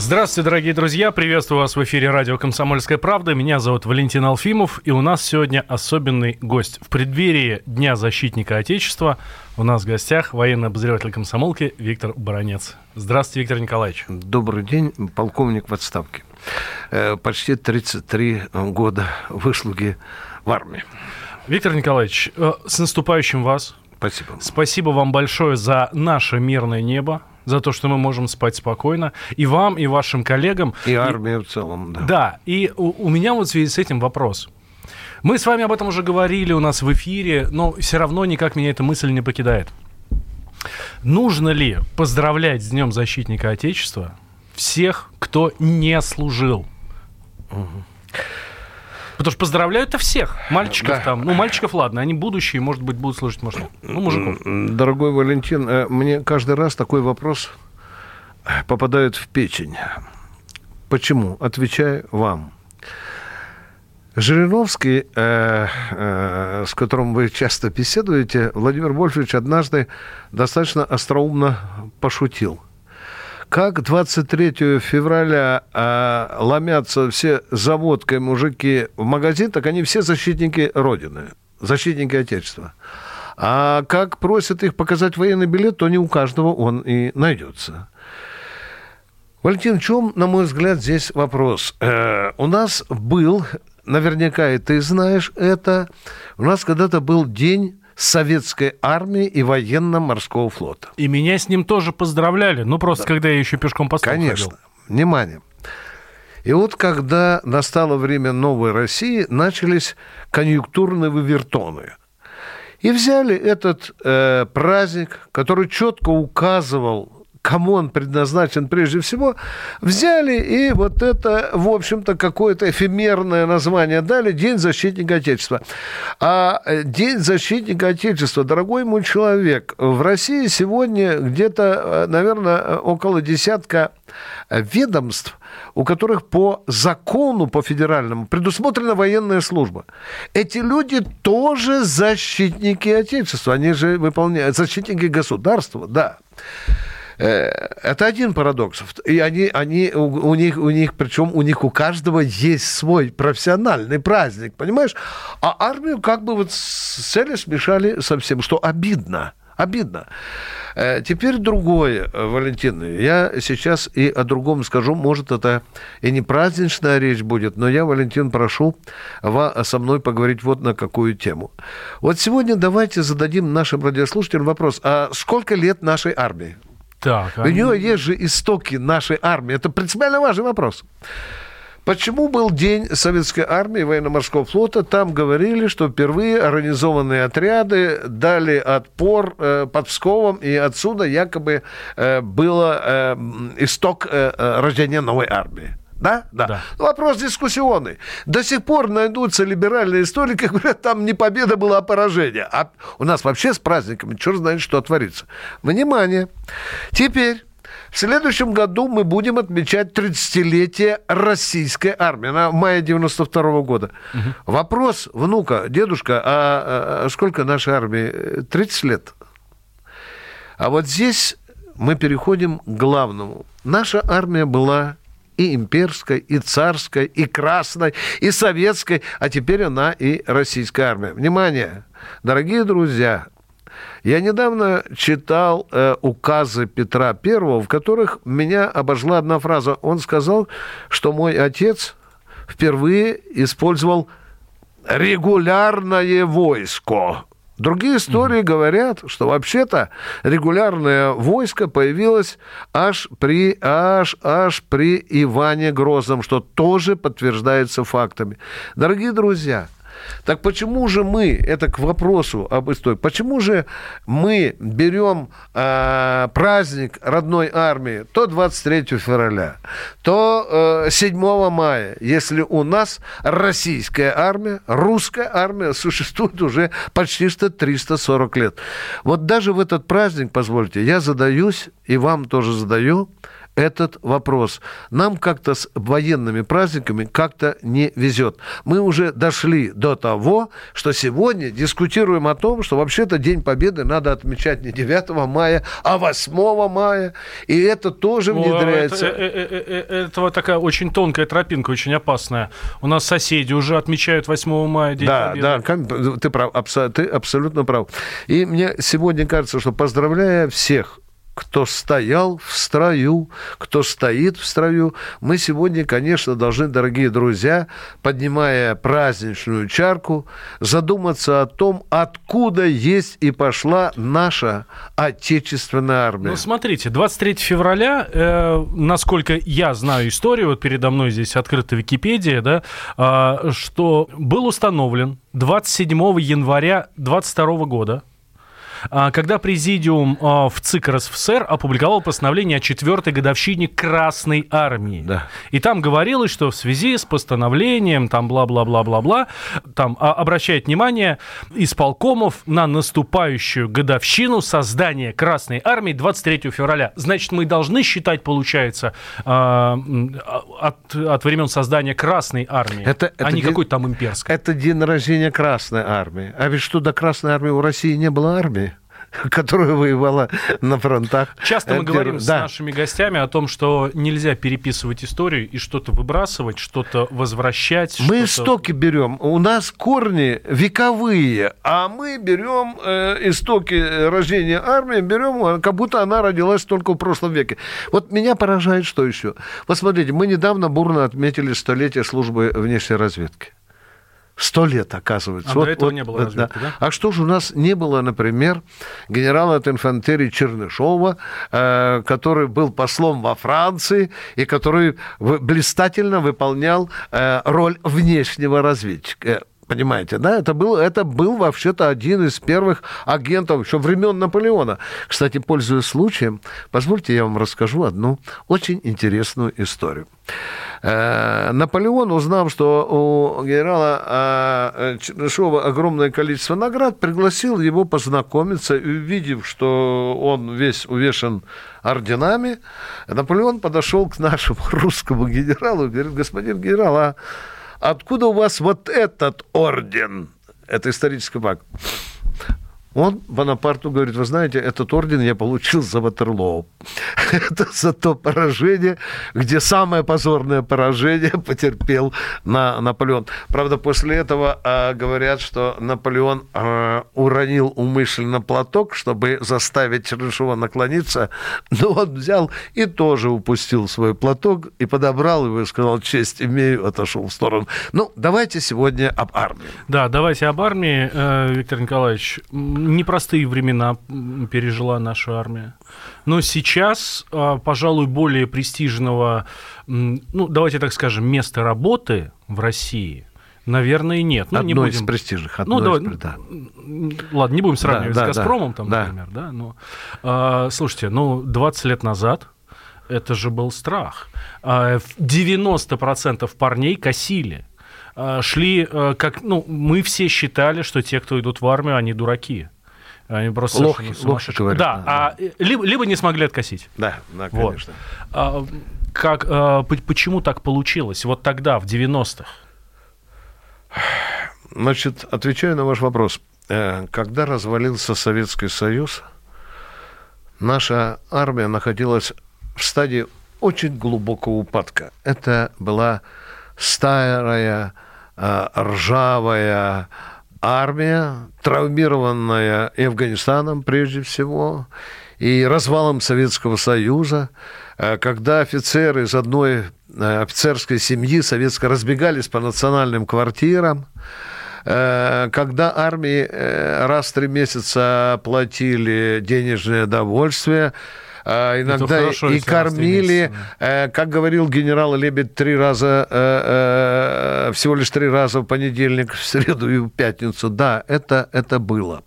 Здравствуйте, дорогие друзья! Приветствую вас в эфире радио «Комсомольская правда». Меня зовут Валентин Алфимов, и у нас сегодня особенный гость. В преддверии Дня защитника Отечества у нас в гостях военный обозреватель комсомолки Виктор Баранец. Здравствуйте, Виктор Николаевич. Добрый день, полковник в отставке. Э, почти 33 года выслуги в армии. Виктор Николаевич, э, с наступающим вас. Спасибо. Спасибо вам большое за наше мирное небо, за то, что мы можем спать спокойно. И вам, и вашим коллегам. И армии в целом, да. Да, и у, у меня вот в связи с этим вопрос. Мы с вами об этом уже говорили у нас в эфире, но все равно никак меня эта мысль не покидает. Нужно ли поздравлять с Днем Защитника Отечества всех, кто не служил? Угу. Потому что поздравляют-то всех. Мальчиков да. там. Ну, мальчиков, ладно, они будущие, может быть, будут служить, может, ну, мужиков. Дорогой Валентин, э, мне каждый раз такой вопрос попадает в печень. Почему? Отвечаю вам. Жириновский, э, э, с которым вы часто беседуете, Владимир Вольфович однажды достаточно остроумно пошутил – как 23 февраля э, ломятся все заводкой мужики в магазин, так они все защитники Родины, защитники Отечества. А как просят их показать военный билет, то не у каждого он и найдется. Валентин, в чем, на мой взгляд, здесь вопрос? Э, у нас был, наверняка и ты знаешь это, у нас когда-то был день советской армии и военно-морского флота. И меня с ним тоже поздравляли. Ну, просто да. когда я еще пешком по Конечно. Ходил. Внимание. И вот когда настало время новой России, начались конъюнктурные вывертоны. И взяли этот э, праздник, который четко указывал кому он предназначен прежде всего, взяли и вот это, в общем-то, какое-то эфемерное название дали «День защитника Отечества». А э, День защитника Отечества, дорогой мой человек, в России сегодня где-то, э, наверное, около десятка ведомств, у которых по закону, по федеральному, предусмотрена военная служба. Эти люди тоже защитники Отечества, они же выполняют, защитники государства, да. Э, это один парадокс. И они, они у, у них, у них, причем у них у каждого есть свой профессиональный праздник, понимаешь? А армию как бы вот с цели смешали совсем, что обидно. Обидно. Э, теперь другое, Валентин. Я сейчас и о другом скажу. Может, это и не праздничная речь будет, но я, Валентин, прошу вас со мной поговорить вот на какую тему. Вот сегодня давайте зададим нашим радиослушателям вопрос. А сколько лет нашей армии? Так, а... У нее есть же истоки нашей армии. Это принципиально важный вопрос. Почему был день советской армии военно-морского флота? Там говорили, что впервые организованные отряды дали отпор э, под Псковом, и отсюда якобы э, было э, исток э, э рождения новой армии. Да? да? Да. Вопрос дискуссионный. До сих пор найдутся либеральные историки, говорят, там не победа была, а поражение. А у нас вообще с праздниками черт знает, что творится. Внимание. Теперь в следующем году мы будем отмечать 30-летие российской армии. Она в мае 92 -го года. Угу. Вопрос, внука, дедушка, а, а сколько нашей армии? 30 лет. А вот здесь мы переходим к главному. Наша армия была и имперской, и царской, и красной, и советской, а теперь она и российская армия. Внимание, дорогие друзья, я недавно читал э, указы Петра Первого, в которых меня обожгла одна фраза. Он сказал, что мой отец впервые использовал регулярное войско. Другие истории mm-hmm. говорят, что вообще-то регулярное войско появилось аж при, аж, аж при Иване Грозном, что тоже подтверждается фактами. Дорогие друзья, Так почему же мы, это к вопросу об истории, почему же мы берем э, праздник родной армии то 23 февраля, то э, 7 мая, если у нас российская армия, русская армия существует уже почти что 340 лет. Вот даже в этот праздник, позвольте, я задаюсь, и вам тоже задаю, этот вопрос. Нам как-то с военными праздниками как-то не везет. Мы уже дошли до того, что сегодня дискутируем о том, что вообще-то День Победы надо отмечать не 9 мая, а 8 мая. И это тоже внедряется. Это, это, это, это такая очень тонкая тропинка, очень опасная. У нас соседи уже отмечают 8 мая День да, Победы. Да, ты прав, ты абсолютно прав. И мне сегодня кажется, что поздравляя всех кто стоял в строю, кто стоит в строю. Мы сегодня, конечно, должны, дорогие друзья, поднимая праздничную чарку, задуматься о том, откуда есть и пошла наша отечественная армия. Ну, смотрите, 23 февраля, э, насколько я знаю историю, вот передо мной здесь открыта Википедия, да, э, что был установлен 27 января 22 года когда президиум а, в ЦИК РСФСР опубликовал постановление о четвертой годовщине Красной Армии. Да. И там говорилось, что в связи с постановлением, там бла-бла-бла-бла-бла, там а, обращает внимание исполкомов на наступающую годовщину создания Красной Армии 23 февраля. Значит, мы должны считать, получается, от, от времен создания Красной Армии, это, это а не день, какой-то там имперской. Это день рождения Красной Армии. А ведь что до Красной Армии у России не было армии? которая воевала на фронтах. Часто мы говорим да. с нашими гостями о том, что нельзя переписывать историю и что-то выбрасывать, что-то возвращать. Мы истоки берем. У нас корни вековые, а мы берем э, истоки рождения армии, берем, как будто она родилась только в прошлом веке. Вот меня поражает что еще. Посмотрите, мы недавно бурно отметили столетие службы внешней разведки. Сто лет, оказывается. А вот, до этого вот, не было разведки, да. да? А что же у нас не было, например, генерала от инфантерии Чернышова, э, который был послом во Франции и который блистательно выполнял э, роль внешнего разведчика. Понимаете, да? Это был, это был вообще-то один из первых агентов еще времен Наполеона. Кстати, пользуясь случаем, позвольте я вам расскажу одну очень интересную историю. Э, Наполеон, узнав, что у генерала э, Чернышова огромное количество наград, пригласил его познакомиться, и увидев, что он весь увешан орденами, Наполеон подошел к нашему русскому генералу и говорит, господин генерал, а откуда у вас вот этот орден? Это исторический факт. Он Бонапарту говорит, вы знаете, этот орден я получил за Ватерлоу. Это за то поражение, где самое позорное поражение потерпел на Наполеон. Правда, после этого э, говорят, что Наполеон э, уронил умышленно платок, чтобы заставить Чернышова наклониться, но он взял и тоже упустил свой платок и подобрал его и сказал, честь имею, отошел в сторону. Ну, давайте сегодня об армии. Да, давайте об армии, э, Виктор Николаевич непростые времена пережила наша армия. Но сейчас, а, пожалуй, более престижного, ну, давайте так скажем, места работы в России Наверное, нет. Ну, одно не будем... из престижных. Одно ну, из... да. Ладно, не будем сравнивать да, с «Газпромом», да, там, да. например. Да, но, а, слушайте, ну, 20 лет назад это же был страх. 90% а, парней косили. Шли, как, ну, мы все считали, что те, кто идут в армию, они дураки. Они просто лохи, лохи говорят. Да, да. А, либо, либо не смогли откосить. Да, да, конечно. Вот. А, как, а, почему так получилось? Вот тогда, в 90-х. Значит, отвечаю на ваш вопрос. Э, когда развалился Советский Союз, наша армия находилась в стадии очень глубокого упадка. Это была старая, э, ржавая, армия, травмированная Афганистаном прежде всего, и развалом Советского Союза, э, когда офицеры из одной э, офицерской семьи советской разбегались по национальным квартирам, э, когда армии раз в три месяца платили денежное довольствие, а, иногда и кормили, э, как говорил генерал Лебедь, три раза, э, всего лишь три раза в понедельник, в среду и в пятницу. Да, это, это было.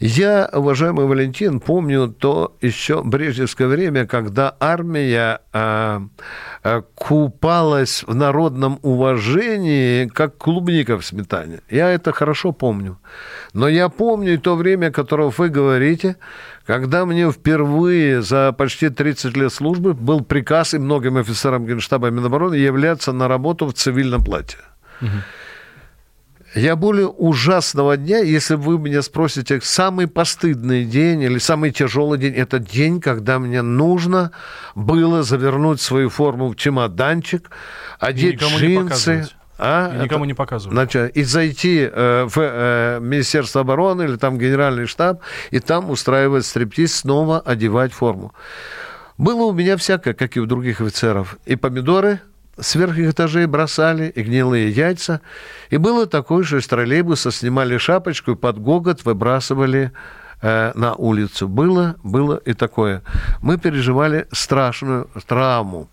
Я, уважаемый Валентин, помню то еще брежневское время, когда армия э, купалась в народном уважении, как клубника в сметане. Я это хорошо помню. Но я помню и то время, которое вы говорите, когда мне впервые за почти 30 лет службы был приказ и многим офицерам Генштаба Минобороны являться на работу в цивильном платье. Угу. Я более ужасного дня, если вы меня спросите, самый постыдный день или самый тяжелый день, это день, когда мне нужно было завернуть свою форму в чемоданчик, одеть джинсы. А? И никому это, не показывать. Значит, и зайти э, в э, Министерство обороны или там Генеральный штаб, и там устраивать стриптиз, снова одевать форму. Было у меня всякое, как и у других офицеров. И помидоры с верхних этажей бросали, и гнилые яйца. И было такое, что из троллейбуса снимали шапочку и под гогот выбрасывали э, на улицу. Было, было и такое. Мы переживали страшную травму.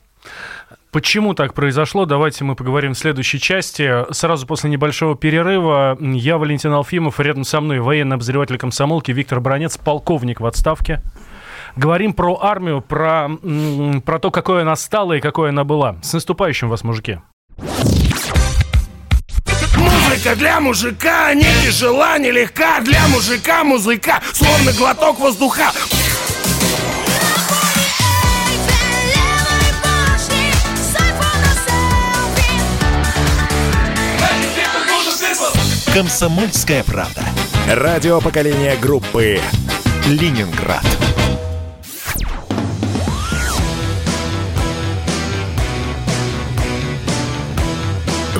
Почему так произошло? Давайте мы поговорим в следующей части. Сразу после небольшого перерыва я, Валентин Алфимов, рядом со мной военный обозреватель комсомолки Виктор Бронец, полковник в отставке. Говорим про армию, про, про то, какой она стала и какой она была. С наступающим вас, мужики. Музыка для мужика не тяжела, не легка Для мужика музыка, словно глоток воздуха Комсомольская правда. Радио поколения группы Ленинград.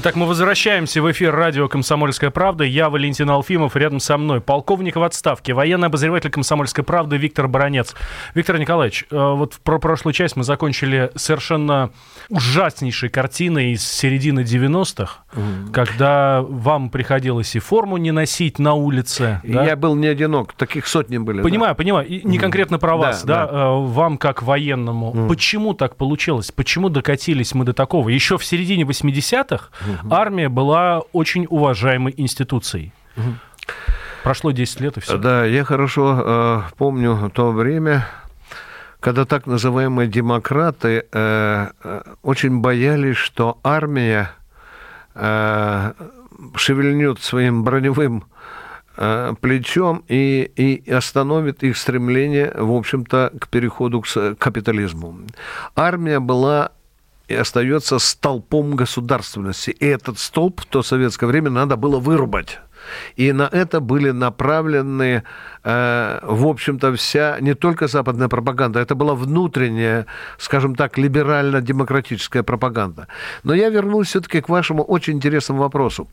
Итак, мы возвращаемся в эфир радио «Комсомольская правда». Я Валентин Алфимов, рядом со мной полковник в отставке, военный обозреватель «Комсомольской правды» Виктор Баранец. Виктор Николаевич, э, вот про прошлую часть мы закончили совершенно ужаснейшей картиной из середины 90-х, mm. когда вам приходилось и форму не носить на улице. Да? Я был не одинок, таких сотни были. Понимаю, да. понимаю. И не конкретно про вас, да, да, да. Э, вам как военному. Mm. Почему так получилось? Почему докатились мы до такого? Еще в середине 80-х угу. армия была очень уважаемой институцией. Угу. Прошло 10 лет и все. Да, я хорошо э, помню то время, когда так называемые демократы э, э, очень боялись, что армия э, шевельнет своим броневым э, плечом и, и остановит их стремление, в общем-то, к переходу к капитализму. Армия была остается столпом государственности. И этот столб в то советское время надо было вырубать. И на это были направлены, э, в общем-то, вся, не только западная пропаганда, это была внутренняя, скажем так, либерально-демократическая пропаганда. Но я вернусь все-таки к вашему очень интересному вопросу.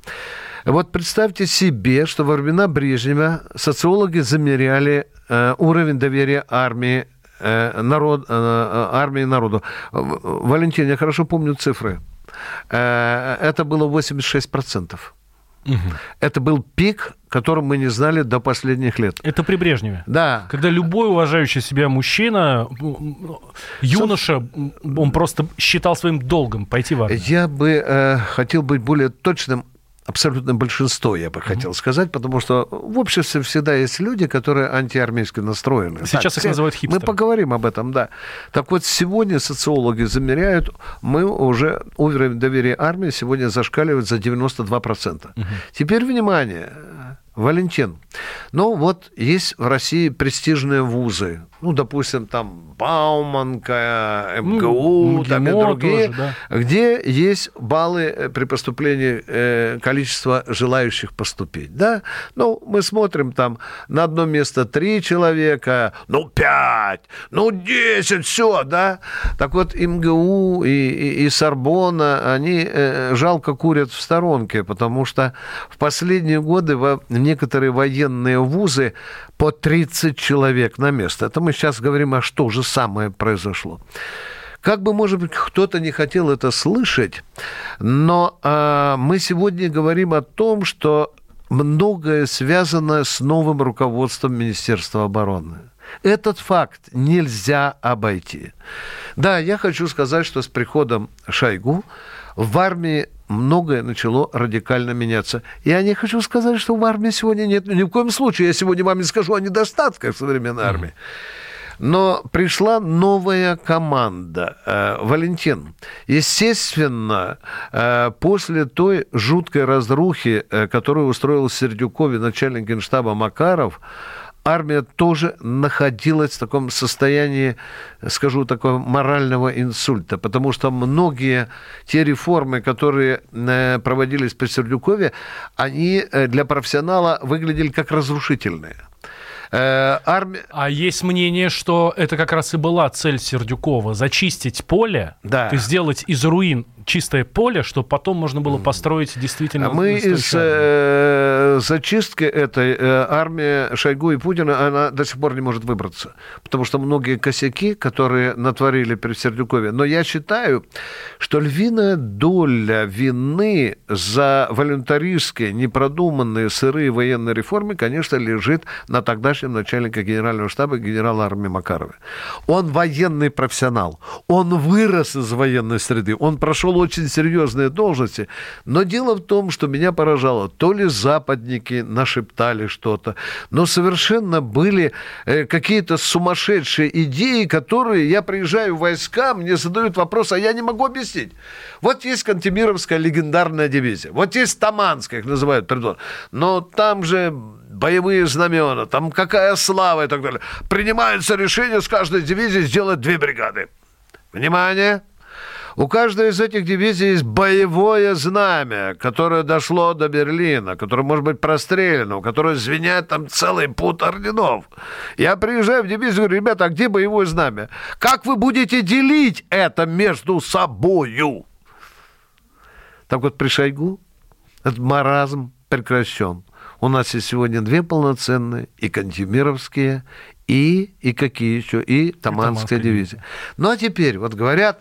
Вот представьте себе, что во времена Брежнева социологи замеряли э, уровень доверия армии народ, э, армии народу. Валентин, я хорошо помню цифры. Э, это было 86%. Угу. Это был пик, которым мы не знали до последних лет. Это при Брежневе. Да. Когда любой уважающий себя мужчина, юноша, он просто считал своим долгом пойти в армию. Я бы э, хотел быть более точным абсолютное большинство, я бы хотел сказать, потому что в обществе всегда есть люди, которые антиармейски настроены. Сейчас так, их называют хипстеры. Мы поговорим об этом, да. Так вот, сегодня социологи замеряют, мы уже уровень доверия армии сегодня зашкаливает за 92%. Угу. Теперь, внимание, Валентин. Ну, вот есть в России престижные вузы. Ну, допустим, там Бауманка, МГУ, ну, там и другие, тоже, да. где есть баллы э, при поступлении э, количества желающих поступить. Да? Ну, мы смотрим там на одно место три человека, ну, пять, ну, десять, все, да? Так вот, МГУ и, и, и Сорбона, они э, жалко курят в сторонке, потому что в последние годы во некоторые военные вузы по 30 человек на место. Это мы сейчас говорим, а что же самое произошло. Как бы, может быть, кто-то не хотел это слышать, но э, мы сегодня говорим о том, что многое связано с новым руководством Министерства обороны. Этот факт нельзя обойти. Да, я хочу сказать, что с приходом Шойгу в армии многое начало радикально меняться. Я не хочу сказать, что в армии сегодня нет, ни в коем случае, я сегодня вам не скажу о недостатках современной армии. Но пришла новая команда. Э, Валентин, естественно, э, после той жуткой разрухи, э, которую устроил Сердюкове начальник генштаба Макаров, армия тоже находилась в таком состоянии, скажу, такого морального инсульта, потому что многие те реформы, которые э, проводились при Сердюкове, они э, для профессионала выглядели как разрушительные. Э, армия... А есть мнение, что это как раз и была цель Сердюкова – зачистить поле, да. сделать из руин чистое поле, чтобы потом можно было построить действительно... Мы из э, зачистки этой э, армии Шойгу и Путина, она до сих пор не может выбраться. Потому что многие косяки, которые натворили при Сердюкове. Но я считаю, что львиная доля вины за волюнтаристские, непродуманные сырые военные реформы, конечно, лежит на тогдашнем начальнике генерального штаба генерала армии Макарове. Он военный профессионал. Он вырос из военной среды. Он прошел занимал очень серьезные должности. Но дело в том, что меня поражало, то ли западники нашептали что-то, но совершенно были э, какие-то сумасшедшие идеи, которые я приезжаю в войска, мне задают вопрос, а я не могу объяснить. Вот есть Кантемировская легендарная дивизия, вот есть Таманская, их называют, пардон, но там же боевые знамена, там какая слава и так далее. Принимается решение с каждой дивизии сделать две бригады. Внимание! У каждой из этих дивизий есть боевое знамя, которое дошло до Берлина, которое может быть прострелено, у которого звенят там целый пут орденов. Я приезжаю в дивизию говорю, ребята, а где боевое знамя? Как вы будете делить это между собою? Так вот, при Шойгу этот маразм прекращен. У нас есть сегодня две полноценные, и Кантемировские, и, и какие еще, и Таманская, и дивизия. Ну, а теперь, вот говорят,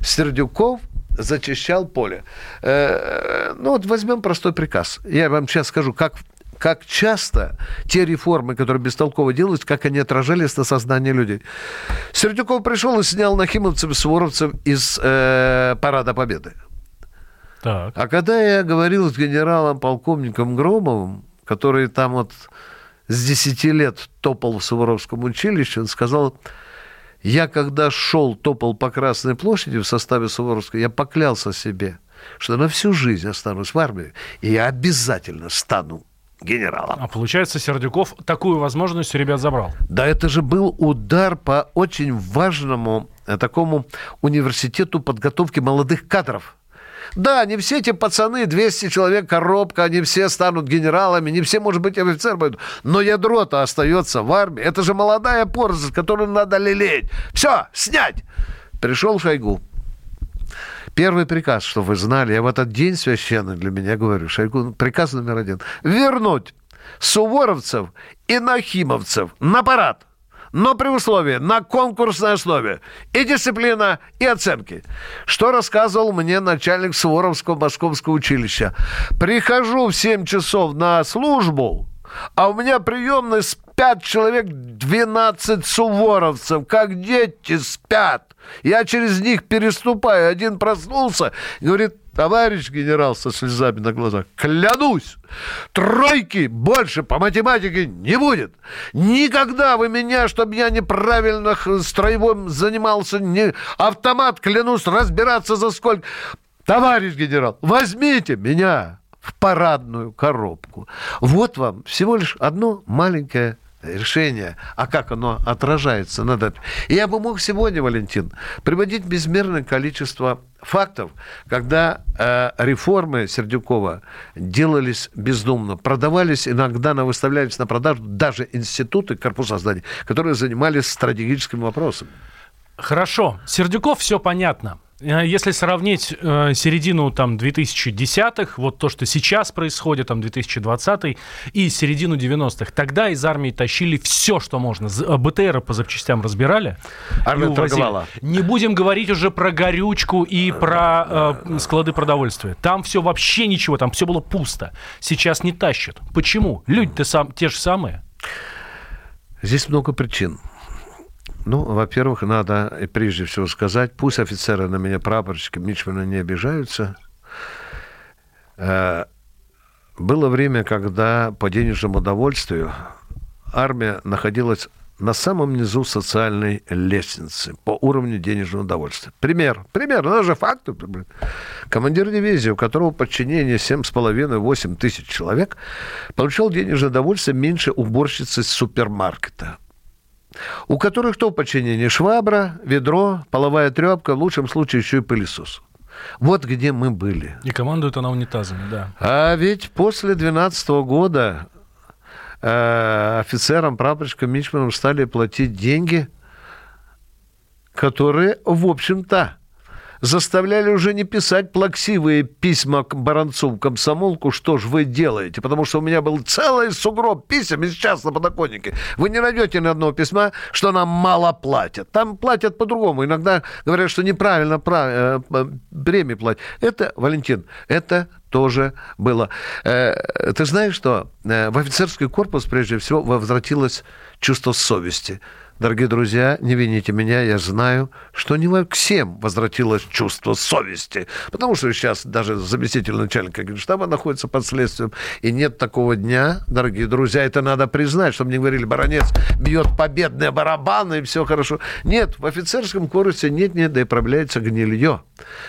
Сердюков зачищал поле. Э, ну вот возьмем простой приказ. Я вам сейчас скажу, как как часто те реформы, которые бестолково делались, как они отражались на сознании людей. Сердюков пришел и снял нахимовцев и суворовцев из э, Парада Победы. Так. А когда я говорил с генералом-полковником Громовым, который там вот с 10 лет топал в Суворовском училище, он сказал, я, когда шел, топал по Красной площади в составе Суворовской, я поклялся себе, что на всю жизнь останусь в армии, и я обязательно стану генералом. А получается, Сердюков такую возможность у ребят забрал? Да, это же был удар по очень важному э, такому университету подготовки молодых кадров. Да, не все эти пацаны, 200 человек, коробка, они все станут генералами, не все, может быть, офицер пойдут. Но ядро-то остается в армии. Это же молодая поросль, которую надо лелеять. Все, снять! Пришел Шойгу. Первый приказ, что вы знали, я в этот день священный для меня говорю, Шойгу, приказ номер один. Вернуть суворовцев и нахимовцев на парад но при условии на конкурсной основе и дисциплина, и оценки. Что рассказывал мне начальник Суворовского московского училища. Прихожу в 7 часов на службу, а у меня приемный спят человек 12 суворовцев, как дети спят. Я через них переступаю. Один проснулся говорит, товарищ генерал со слезами на глазах, клянусь, тройки больше по математике не будет. Никогда вы меня, чтобы я неправильно строевым занимался, не автомат, клянусь, разбираться за сколько. Товарищ генерал, возьмите меня в парадную коробку. Вот вам всего лишь одно маленькое решение, а как оно отражается на дате. И я бы мог сегодня, Валентин, приводить безмерное количество фактов, когда э, реформы Сердюкова делались бездумно, продавались иногда, на, выставлялись на продажу даже институты, корпуса зданий, которые занимались стратегическими вопросами. Хорошо. Сердюков все понятно. Э, Если сравнить э, середину там 2010-х, вот то, что сейчас происходит, там 2020 и середину 90-х, тогда из армии тащили все, что можно. Э, БТРы по запчастям разбирали. Армия торговала. Не будем говорить уже про горючку и про э, склады продовольствия. Там все вообще ничего, там все было пусто. Сейчас не тащат. Почему? Люди-то сам, те же самые. Здесь много причин. Ну, во-первых, надо прежде всего сказать, пусть офицеры на меня, прапорщики, мичманы не обижаются. Э, Было время, когда по денежному удовольствию армия находилась на самом низу социальной лестницы по уровню денежного удовольствия. Пример. Пример. Ну, же факты. Командир дивизии, у которого подчинение 7,5-8 тысяч человек, получал денежное удовольствие меньше уборщицы супермаркета у которых кто в подчинении? Швабра, ведро, половая тряпка, в лучшем случае еще и пылесос. Вот где мы были. И командуют она унитазами, да. А ведь после 2012 года э, офицерам, прапорщикам, мичманам стали платить деньги, которые, в общем-то, заставляли уже не писать плаксивые письма к Баранцу комсомолку, что ж вы делаете, потому что у меня был целый сугроб писем и сейчас на подоконнике. Вы не найдете ни одного письма, что нам мало платят. Там платят по-другому. Иногда говорят, что неправильно пра- э, премии платят. Это, Валентин, это тоже было. Э, Ты знаешь, что э, в офицерский корпус, прежде всего, возвратилось чувство совести. Дорогие друзья, не вините меня, я знаю, что не во всем возвратилось чувство совести. Потому что сейчас даже заместитель начальника генштаба находится под следствием. И нет такого дня, дорогие друзья, это надо признать, чтобы не говорили, баронец бьет победные барабаны и все хорошо. Нет, в офицерском корпусе нет-нет, да и проявляется гнилье.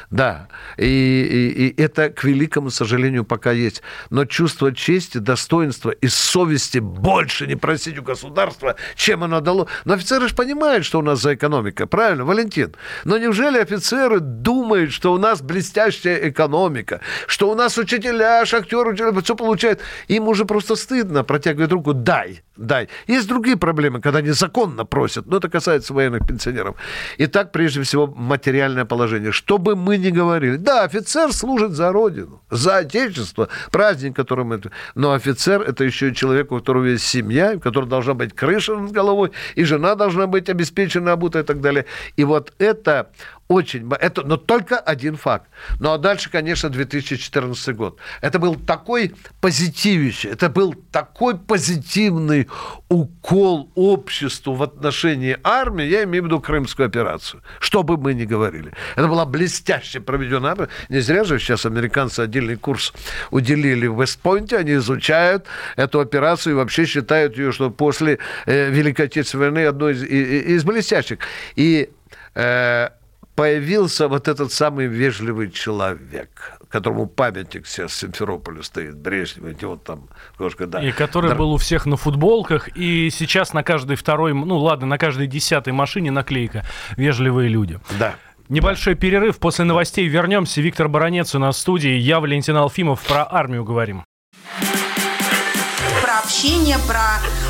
Да, и, и, и это, к великому сожалению, пока есть. Но чувство чести, достоинства и совести больше не просить у государства, чем оно дало. Но офицеры же понимают, что у нас за экономика, правильно, Валентин? Но неужели офицеры думают, что у нас блестящая экономика, что у нас учителя, шахтеры, учителя, все получают? Им уже просто стыдно протягивать руку, дай, дай. Есть другие проблемы, когда незаконно просят, но это касается военных пенсионеров. Итак, прежде всего, материальное положение. Что бы мы ни говорили, да, офицер служит за Родину, за Отечество, праздник, который мы... Но офицер – это еще и человек, у которого есть семья, у которого должна быть крыша над головой, и жена должна быть обеспечена, обута и так далее. И вот это очень... Это, но только один факт. Ну, а дальше, конечно, 2014 год. Это был такой позитивище, это был такой позитивный укол обществу в отношении армии, я имею в виду Крымскую операцию, что бы мы ни говорили. Это была блестяще проведенная армия. Не зря же сейчас американцы отдельный курс уделили в Вестпойнте, они изучают эту операцию и вообще считают ее, что после э, Великой Отечественной войны одной из, из блестящих. И э, появился вот этот самый вежливый человек, которому памятник сейчас в Симферополе стоит, Брежнев, эти вот там немножко, да. И который Дор- был у всех на футболках, и сейчас на каждой второй, ну ладно, на каждой десятой машине наклейка «Вежливые люди». Да. Небольшой перерыв. После новостей вернемся. Виктор Баранец у нас в студии. Я, Валентин Алфимов, про армию говорим. про общение, про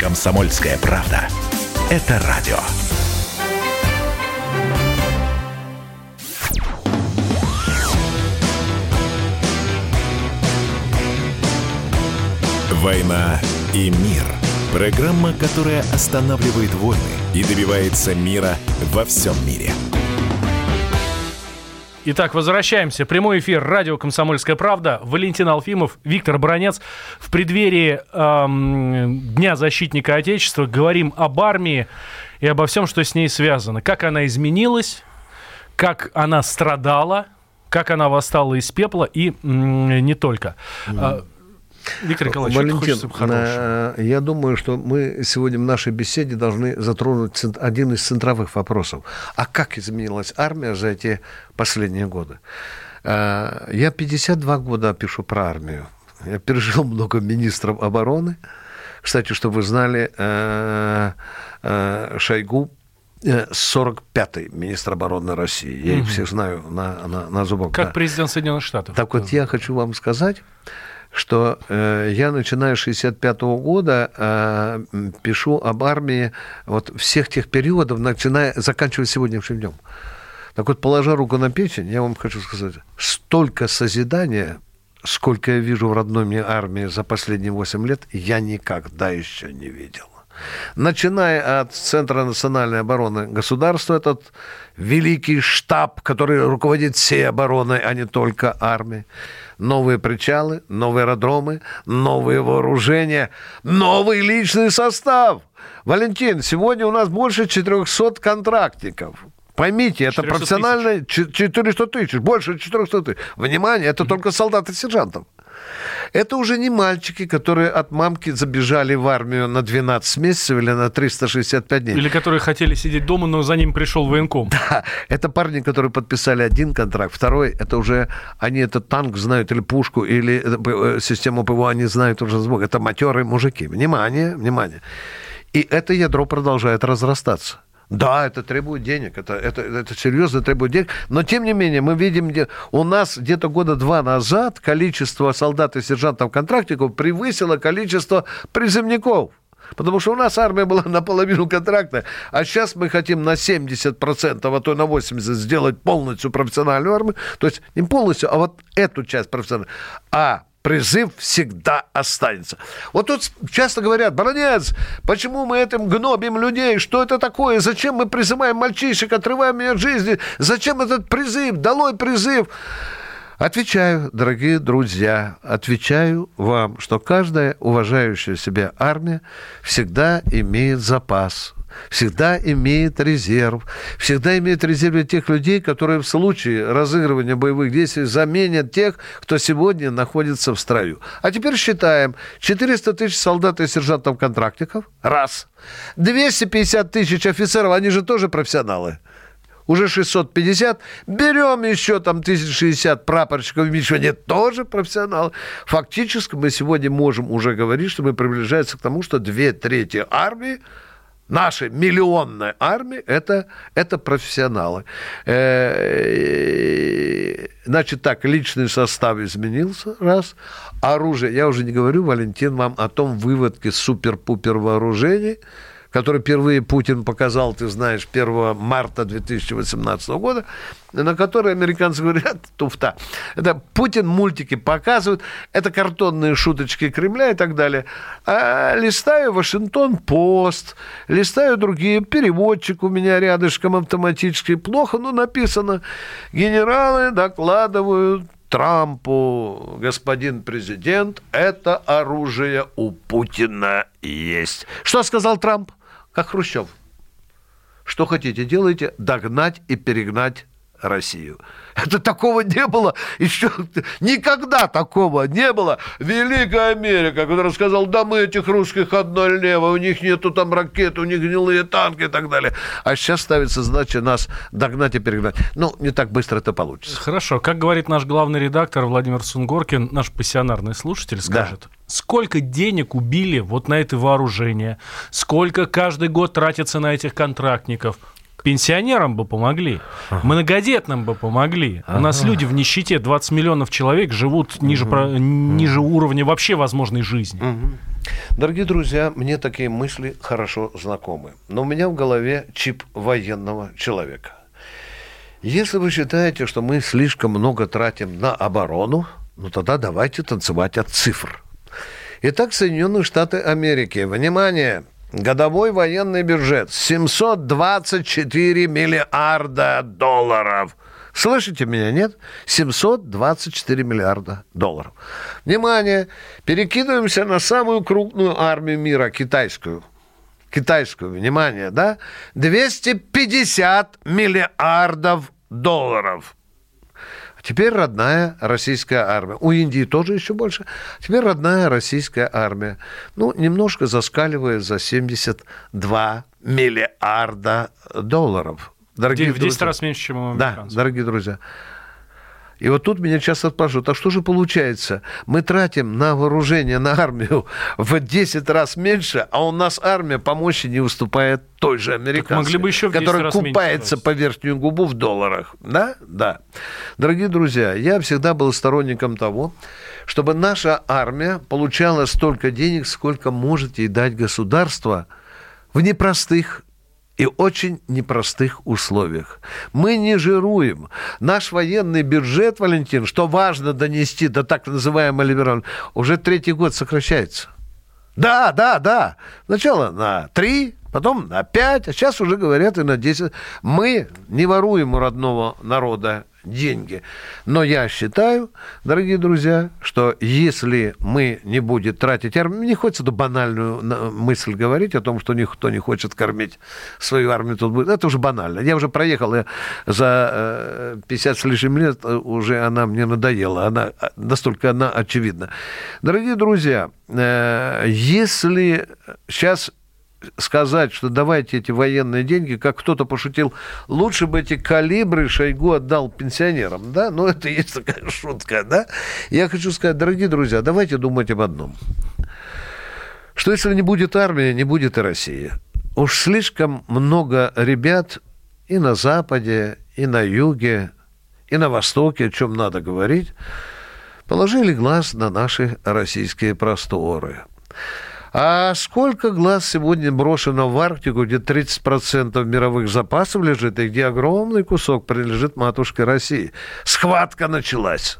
Комсомольская правда. Это радио. «Война и мир». Программа, которая останавливает войны и добивается мира во всем мире. Итак, возвращаемся. Прямой эфир радио «Комсомольская правда». Валентин Алфимов, Виктор Бронец. В преддверии эм, Дня защитника Отечества говорим об армии и обо всем, что с ней связано. Как она изменилась, как она страдала, как она восстала из пепла и не только. А, Виктор Николаевич, Валентин, хорошего. э, я думаю, что мы сегодня в нашей беседе должны затронуть один из центровых вопросов. А как изменилась армия за эти последние годы? Э, Я 52 года пишу про армию. Я пережил много министров обороны. Кстати, чтобы вы знали, э, Шойгу э, 45-й министр обороны России. Я их всех знаю на, на, на зубок. Как да. президент Соединенных Штатов. Так вот, я хочу вам сказать, что э, я, начиная с 65 года, э, пишу об армии вот всех тех периодов, начиная, заканчивая сегодняшним днем. Так вот, положа руку на печень, я вам хочу сказать, столько созидания, сколько я вижу в родной мне армии за последние 8 лет, я никогда еще не видел. Начиная от Центра национальной обороны государства, этот великий штаб, который руководит всей обороной, а не только армией. Новые причалы, новые аэродромы, новые вооружения, новый личный состав. Валентин, сегодня у нас больше 400 контрактников. Поймите, это 400 профессиональные 400 тысяч, больше 400 тысяч. Внимание, это только солдаты и сержантов. Это уже не мальчики, которые от мамки забежали в армию на 12 месяцев или на 365 дней. Или которые хотели сидеть дома, но за ним пришел военком. Да, это парни, которые подписали один контракт, второй, это уже, они этот танк знают, или пушку, или э, э, систему ПВО, они знают уже звук. Это матерые мужики. Внимание, внимание. И это ядро продолжает разрастаться. Да, это требует денег, это, это, это серьезно требует денег, но тем не менее мы видим, где у нас где-то года два назад количество солдат и сержантов-контрактников превысило количество призывников. Потому что у нас армия была наполовину контракта, а сейчас мы хотим на 70%, а то на 80% сделать полностью профессиональную армию. То есть не полностью, а вот эту часть профессиональную. А призыв всегда останется. Вот тут часто говорят, баронец, почему мы этим гнобим людей? Что это такое? Зачем мы призываем мальчишек, отрываем их от жизни? Зачем этот призыв? Долой призыв! Отвечаю, дорогие друзья, отвечаю вам, что каждая уважающая себя армия всегда имеет запас, всегда имеет резерв, всегда имеет резерв тех людей, которые в случае разыгрывания боевых действий заменят тех, кто сегодня находится в строю. А теперь считаем. 400 тысяч солдат и сержантов-контрактников. Раз. 250 тысяч офицеров, они же тоже профессионалы уже 650. Берем еще там 1060 прапорщиков и мичмане, тоже профессионалы. Фактически мы сегодня можем уже говорить, что мы приближаемся к тому, что две трети армии нашей миллионной армии это, это профессионалы. Э, Значит так, личный состав изменился, раз. Оружие, я уже не говорю, Валентин, вам о том выводке супер-пупер вооружений, который впервые Путин показал, ты знаешь, 1 марта 2018 года, на который американцы говорят, туфта. Это Путин мультики показывает, это картонные шуточки Кремля и так далее. А листаю Вашингтон-Пост, листаю другие, переводчик у меня рядышком автоматически, плохо, но написано. Генералы докладывают Трампу, господин президент, это оружие у Путина есть. Что сказал Трамп? Как Хрущев. Что хотите, делайте, догнать и перегнать Россию. Это такого не было еще никогда такого не было. Великая Америка, которая сказала, да мы этих русских одно лево, у них нету там ракет, у них гнилые танки и так далее. А сейчас ставится задача нас догнать и перегнать. Ну, не так быстро это получится. Хорошо. Как говорит наш главный редактор Владимир Сунгоркин, наш пассионарный слушатель, скажет, да. Сколько денег убили вот на это вооружение, сколько каждый год тратится на этих контрактников, Пенсионерам бы помогли, ага. многодетным бы помогли. Ага. У нас люди в нищете, 20 миллионов человек живут ниже, угу. про, ниже уровня вообще возможной жизни. Угу. Дорогие друзья, мне такие мысли хорошо знакомы. Но у меня в голове чип военного человека. Если вы считаете, что мы слишком много тратим на оборону, ну тогда давайте танцевать от цифр. Итак, Соединенные Штаты Америки. Внимание! Годовой военный бюджет 724 миллиарда долларов. Слышите меня, нет? 724 миллиарда долларов. Внимание! Перекидываемся на самую крупную армию мира, китайскую. Китайскую, внимание, да? 250 миллиардов долларов. Теперь родная российская армия. У Индии тоже еще больше. Теперь родная российская армия. Ну, немножко заскаливает за 72 миллиарда долларов. Дорогие В 10 друзья. раз меньше, чем у Да, американцев. дорогие друзья. И вот тут меня часто спрашивают, а что же получается? Мы тратим на вооружение, на армию в 10 раз меньше, а у нас армия по мощи не уступает той же американской, могли бы еще в 10 которая меньше купается по верхнюю губу в долларах. Да? Да. Дорогие друзья, я всегда был сторонником того, чтобы наша армия получала столько денег, сколько может ей дать государство в непростых и очень непростых условиях. Мы не жируем. Наш военный бюджет, Валентин, что важно донести до так называемого либерального, уже третий год сокращается. Да, да, да. Сначала на 3, потом на 5, а сейчас уже говорят и на 10. Мы не воруем у родного народа деньги. Но я считаю, дорогие друзья, что если мы не будем тратить армию, не хочется эту банальную на- мысль говорить о том, что никто не хочет кормить свою армию тут будет. Это уже банально. Я уже проехал я за э, 50 с лишним лет, э, уже она мне надоела. Она, э, настолько она очевидна. Дорогие друзья, э, если сейчас сказать, что давайте эти военные деньги, как кто-то пошутил, лучше бы эти калибры Шойгу отдал пенсионерам, да? Ну, это есть такая шутка, да? Я хочу сказать, дорогие друзья, давайте думать об одном. Что если не будет армии, не будет и России. Уж слишком много ребят и на Западе, и на Юге, и на Востоке, о чем надо говорить, положили глаз на наши российские просторы. А сколько глаз сегодня брошено в Арктику, где 30% мировых запасов лежит, и где огромный кусок принадлежит матушке России? Схватка началась.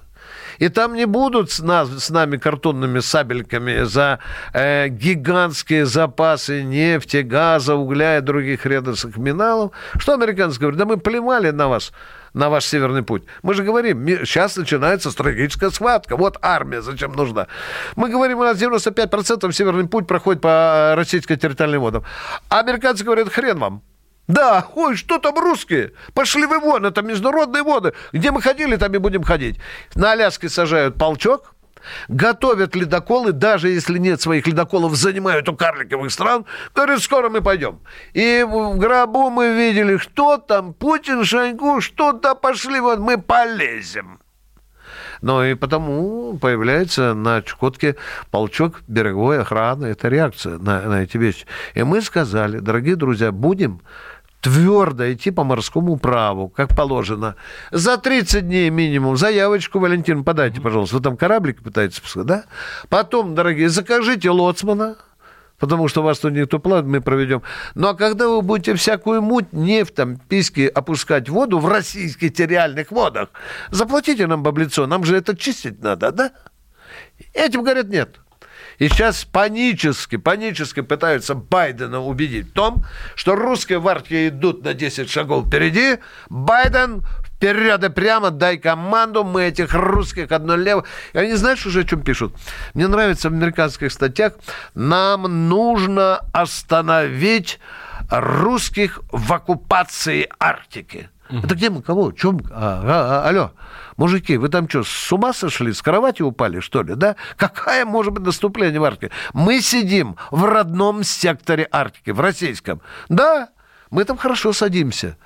И там не будут с, нас, с нами картонными сабельками за э, гигантские запасы нефти, газа, угля и других редких минералов. Что американцы говорят? Да мы плевали на вас, на ваш северный путь. Мы же говорим, сейчас начинается стратегическая схватка. Вот армия зачем нужна. Мы говорим, у нас 95% северный путь проходит по э, российской территориальным водам. А американцы говорят, хрен вам. Да, ой, что там русские? Пошли вы вон, это международные воды. Где мы ходили, там и будем ходить. На Аляске сажают полчок, готовят ледоколы, даже если нет своих ледоколов, занимают у карликовых стран, говорят, скоро мы пойдем. И в гробу мы видели, что там, Путин, Шойгу, что-то пошли, вот мы полезем. Но и потому появляется на Чукотке полчок береговой охраны. Это реакция на, на эти вещи. И мы сказали, дорогие друзья, будем твердо идти по морскому праву, как положено. За 30 дней минимум заявочку, Валентин, подайте, пожалуйста. Вы там кораблик пытаетесь пускать, да? Потом, дорогие, закажите лоцмана, потому что вас тут никто платит, мы проведем. Ну, а когда вы будете всякую муть, нефть, там, писки опускать в воду в российских терриальных водах, заплатите нам баблицо, нам же это чистить надо, да? Этим говорят нет. И сейчас панически, панически пытаются Байдена убедить в том, что русские в Арктике идут на 10 шагов впереди. Байден вперед и прямо, дай команду, мы этих русских одно лево. И они знаешь уже, о чем пишут? Мне нравится в американских статьях, нам нужно остановить русских в оккупации Арктики. Это где мы, кого? Чем? А, а, а, алло, мужики, вы там что, с ума сошли? С кровати упали, что ли, да? Какая может быть наступление в Арктике? Мы сидим в родном секторе Арктики, в российском. Да, мы там хорошо садимся.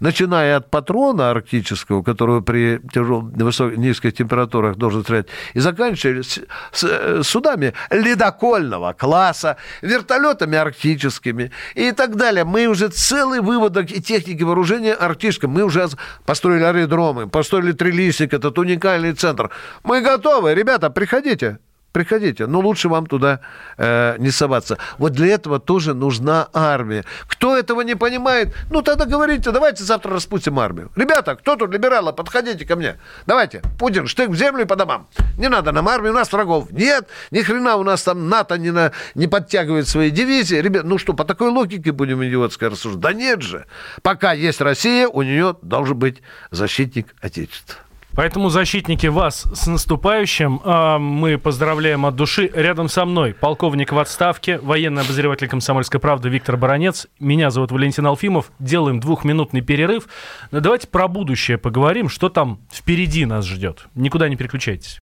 Начиная от патрона арктического, которого при тяжелых, высоких, низких температурах должен стрелять, и заканчивая с, с, э, судами ледокольного класса, вертолетами арктическими и так далее. Мы уже целый выводок и техники вооружения арктического. Мы уже построили аэродромы, построили трилистник, этот уникальный центр. Мы готовы. Ребята, приходите. Приходите, но лучше вам туда э, не соваться. Вот для этого тоже нужна армия. Кто этого не понимает, ну тогда говорите, давайте завтра распустим армию. Ребята, кто тут либералы, подходите ко мне. Давайте, Путин, штык в землю и по домам. Не надо нам армии, у нас врагов нет. Ни хрена у нас там НАТО не, на, не подтягивает свои дивизии. Ребят, ну что, по такой логике будем идиотской рассуждать? Да нет же. Пока есть Россия, у нее должен быть защитник Отечества. Поэтому, защитники, вас с наступающим. А, Мы поздравляем от души. Рядом со мной полковник в отставке, военный обозреватель «Комсомольской правды» Виктор Баранец. Меня зовут Валентин Алфимов. Делаем двухминутный перерыв. Но давайте про будущее поговорим, что там впереди нас ждет. Никуда не переключайтесь.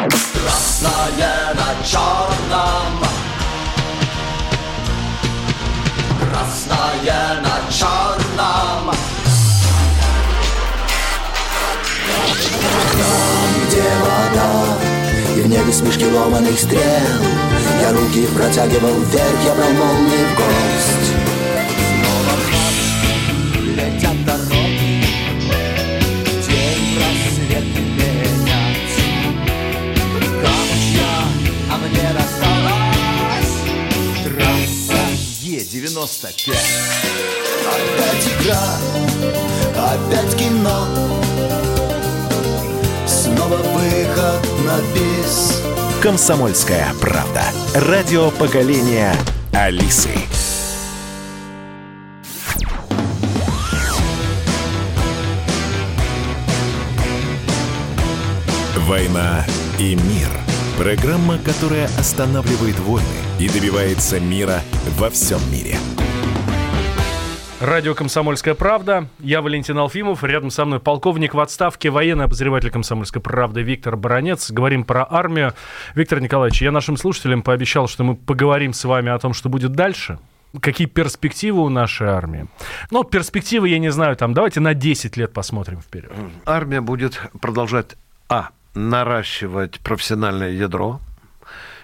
Красное на черном Красное на Там, где вода И в небе смешки ломаных стрел. Я руки протягивал вверх Я брал молнии в гость. Снова в ночь летят дороги День просвет менять Камчья, а Е-95 Опять игра, опять кино Снова выход на бис «Комсомольская правда». Радио поколения Алисы. «Война и мир». Программа, которая останавливает войны и добивается мира во всем мире. Радио «Комсомольская правда». Я Валентин Алфимов. Рядом со мной полковник в отставке, военный обозреватель «Комсомольской правды» Виктор Баранец. Говорим про армию. Виктор Николаевич, я нашим слушателям пообещал, что мы поговорим с вами о том, что будет дальше. Какие перспективы у нашей армии? Ну, перспективы, я не знаю, там, давайте на 10 лет посмотрим вперед. Армия будет продолжать, а, наращивать профессиональное ядро.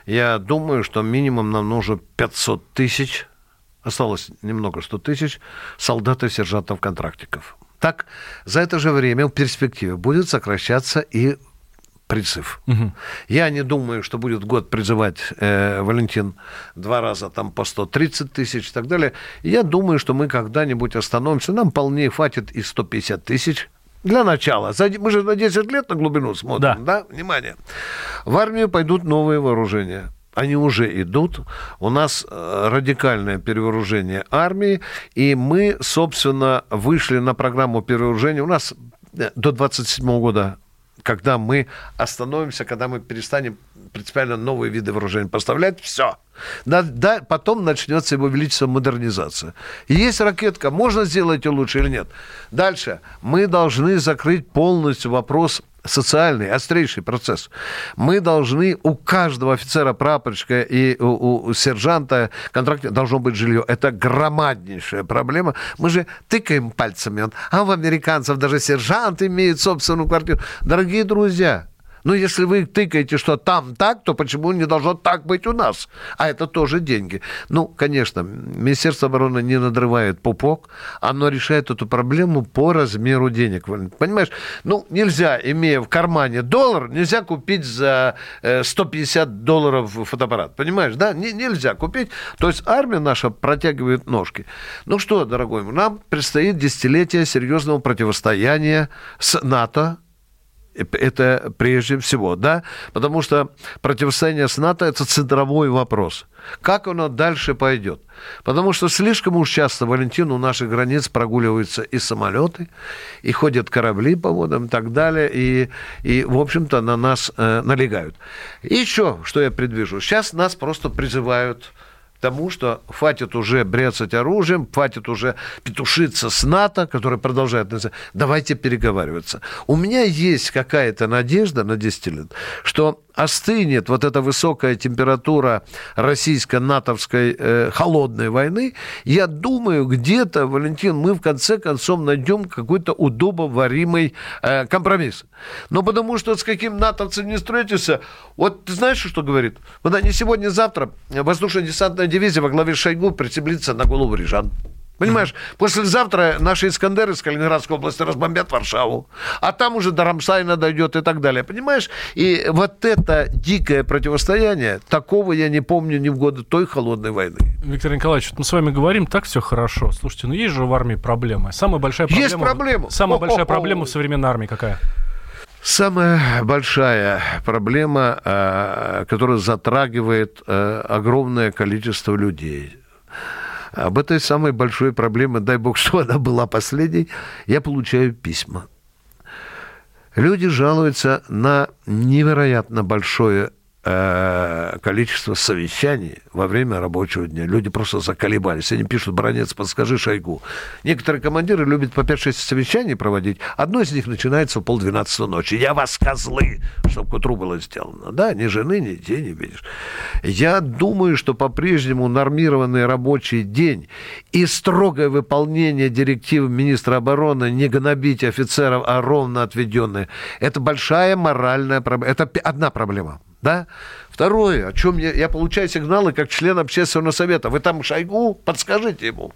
Я думаю, что минимум нам нужно 500 тысяч, осталось немного, 100 тысяч солдат и сержантов-контрактиков. Так, за это же время в перспективе будет сокращаться и призыв. Я не думаю, что будет год призывать э, Валентин два раза там по 130 тысяч и так далее. Я думаю, что мы когда-нибудь остановимся. Нам вполне хватит и 150 тысяч. Для начала. Мы же на 10 лет на глубину смотрим, да? Внимание. В армию пойдут новые вооружения. Они уже идут. У нас э, радикальное перевооружение армии, и мы, собственно, вышли на программу перевооружения. У нас э, до 27 года когда мы остановимся, когда мы перестанем принципиально новые виды вооружений поставлять, все. Да, да, потом начнется его величество модернизация. Есть ракетка, можно сделать ее лучше или нет. Дальше. Мы должны закрыть полностью вопрос социальный, острейший процесс. Мы должны у каждого офицера, прапорщика и у, у сержанта, контрактника должно быть жилье. Это громаднейшая проблема. Мы же тыкаем пальцами. А у американцев даже сержант имеет собственную квартиру. Дорогие друзья, ну, если вы тыкаете, что там так, то почему не должно так быть у нас? А это тоже деньги. Ну, конечно, Министерство обороны не надрывает пупок, оно решает эту проблему по размеру денег. Понимаешь? Ну, нельзя, имея в кармане доллар, нельзя купить за э, 150 долларов фотоаппарат. Понимаешь, да? Не- нельзя купить. То есть армия наша протягивает ножки. Ну что, дорогой нам предстоит десятилетие серьезного противостояния с НАТО, это прежде всего, да, потому что противостояние с НАТО – это центровой вопрос. Как оно дальше пойдет? Потому что слишком уж часто, Валентин, у наших границ прогуливаются и самолеты, и ходят корабли по водам и так далее, и, и в общем-то, на нас э, налегают. И еще, что я предвижу, сейчас нас просто призывают тому, что хватит уже брецать оружием, хватит уже петушиться с НАТО, который продолжает. Давайте переговариваться. У меня есть какая-то надежда на 10 лет, что остынет вот эта высокая температура российско-натовской э, холодной войны. Я думаю, где-то, Валентин, мы в конце концов найдем какой-то удобоваримый э, компромисс. Но потому что с каким натовцем не встретишься, вот ты знаешь, что говорит? Вот они сегодня-завтра воздушно-десантная дивизия во главе Шойгу приземлится на голову Рижан. Понимаешь, послезавтра наши Искандеры из Калининградской области разбомбят Варшаву, а там уже до Рамсайна дойдет и так далее. Понимаешь? И вот это дикое противостояние, такого я не помню ни в годы той холодной войны. Виктор Николаевич, вот мы с вами говорим, так все хорошо. Слушайте, ну есть же в армии проблемы. Самая большая проблема... Есть проблема. Самая большая О-о-о. проблема в современной армии какая? Самая большая проблема, э, которая затрагивает э, огромное количество людей. Об этой самой большой проблеме, дай бог, что она была последней, я получаю письма. Люди жалуются на невероятно большое количество совещаний во время рабочего дня. Люди просто заколебались. Они пишут, бронец, подскажи Шойгу. Некоторые командиры любят по 5-6 совещаний проводить. Одно из них начинается в полдвенадцатого ночи. Я вас, козлы, чтобы к утру было сделано. Да, ни жены, ни детей не видишь. Я думаю, что по-прежнему нормированный рабочий день и строгое выполнение директив министра обороны не гнобить офицеров, а ровно отведенные, это большая моральная проблема. Это одна проблема. Да? Второе, о чем я, я получаю сигналы как член общественного совета. Вы там Шойгу, подскажите ему.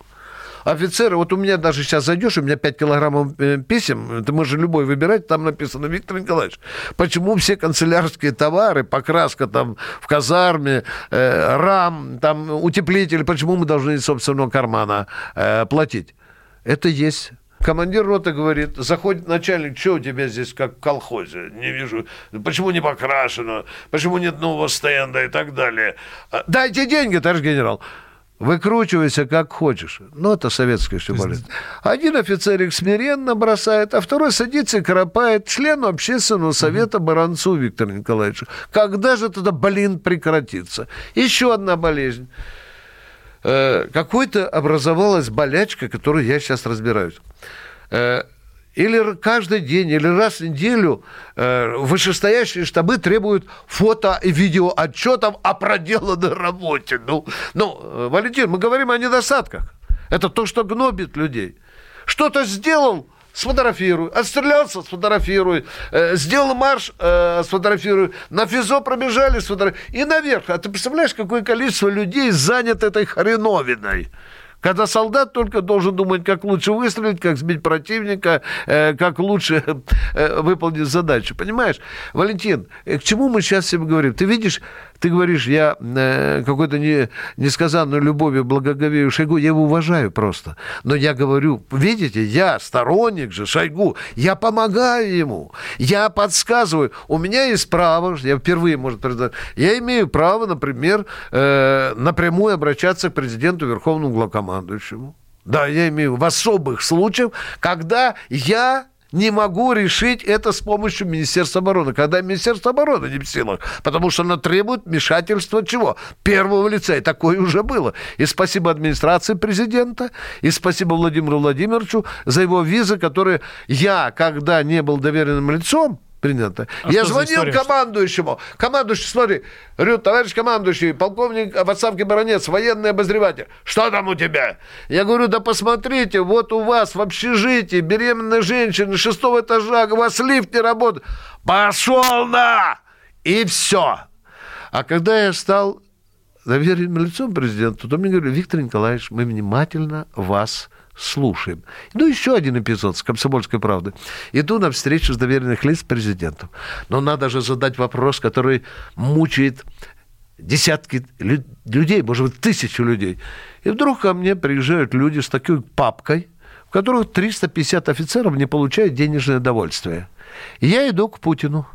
Офицеры, вот у меня даже сейчас зайдешь, у меня 5 килограммов э, писем, ты можешь любой выбирать, там написано, Виктор Николаевич, почему все канцелярские товары, покраска там в казарме, э, рам, там утеплитель, почему мы должны из собственного кармана э, платить? Это есть Командир роты говорит, заходит начальник, что у тебя здесь как в колхозе? Не вижу. Почему не покрашено? Почему нет нового стенда и так далее? «А, дайте деньги, товарищ генерал. Выкручивайся как хочешь. Ну, это советская еще болезнь. Один офицерик смиренно бросает, а второй садится и кропает члену общественного совета Баранцу Виктору Николаевичу. Когда же это, блин, прекратится? Еще одна болезнь. Э, какой-то образовалась болячка, которую я сейчас разбираюсь. Э, или каждый день, или раз в неделю э, вышестоящие штабы требуют фото и видео отчетов о проделанной работе. Ну, ну, Валентин, мы говорим о недостатках. Это то, что гнобит людей. Что-то сделал, сфотографируй. Отстрелялся, сфотографируй. Э, сделал марш, э, сфотографируй. На физо пробежали, сфотографируй. И наверх. А ты представляешь, какое количество людей занят этой хреновиной? Когда солдат только должен думать, как лучше выстрелить, как сбить противника, э, как лучше э, выполнить задачу. Понимаешь? Валентин, э, к чему мы сейчас всем говорим? Ты видишь, ты говоришь, я э, какой-то не, несказанной любовью благоговею Шойгу, я его уважаю просто. Но я говорю, видите, я сторонник же Шойгу, я помогаю ему, я подсказываю. У меня есть право, я впервые, может, я имею право, например, э, напрямую обращаться к президенту Верховному главкомандующему. Да, я имею в особых случаях, когда я не могу решить это с помощью Министерства обороны. Когда Министерство обороны не в силах, потому что оно требует вмешательства чего? Первого лица. И такое уже было. И спасибо администрации президента, и спасибо Владимиру Владимировичу за его визы, которые я, когда не был доверенным лицом, принято. А я звонил история, командующему. Командующий, смотри, говорю, товарищ командующий, полковник в отставке баронец, военный обозреватель. Что там у тебя? Я говорю, да посмотрите, вот у вас в общежитии беременная женщина шестого этажа, у вас лифт не работает. Пошел на! И все. А когда я стал доверенным лицом президенту, то мне говорили, Виктор Николаевич, мы внимательно вас слушаем. Ну, еще один эпизод с «Комсомольской правды». Иду на встречу с доверенных лиц президентом. Но надо же задать вопрос, который мучает десятки людей, может быть, тысячу людей. И вдруг ко мне приезжают люди с такой папкой, в которых 350 офицеров не получают денежное довольствие. И я иду к Путину.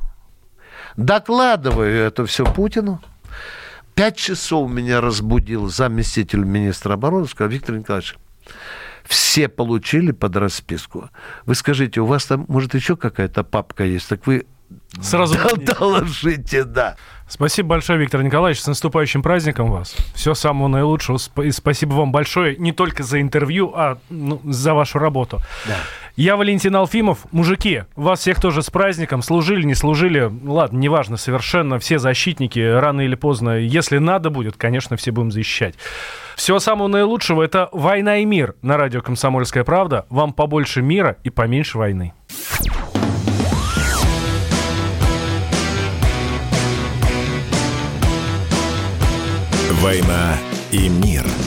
Докладываю это все Путину. Пять часов меня разбудил заместитель министра обороны, сказал, Виктор Николаевич, все получили под расписку. Вы скажите, у вас там, может, еще какая-то папка есть? Так вы Сразу доложите, да. Спасибо большое, Виктор Николаевич. С наступающим праздником вас. Всего самого наилучшего. И спасибо вам большое не только за интервью, а ну, за вашу работу. Да. Я Валентин Алфимов. Мужики, вас всех тоже с праздником. Служили, не служили. Ладно, неважно совершенно. Все защитники рано или поздно, если надо будет, конечно, все будем защищать. Всего самого наилучшего. Это «Война и мир» на радио «Комсомольская правда». Вам побольше мира и поменьше войны. «Война и мир»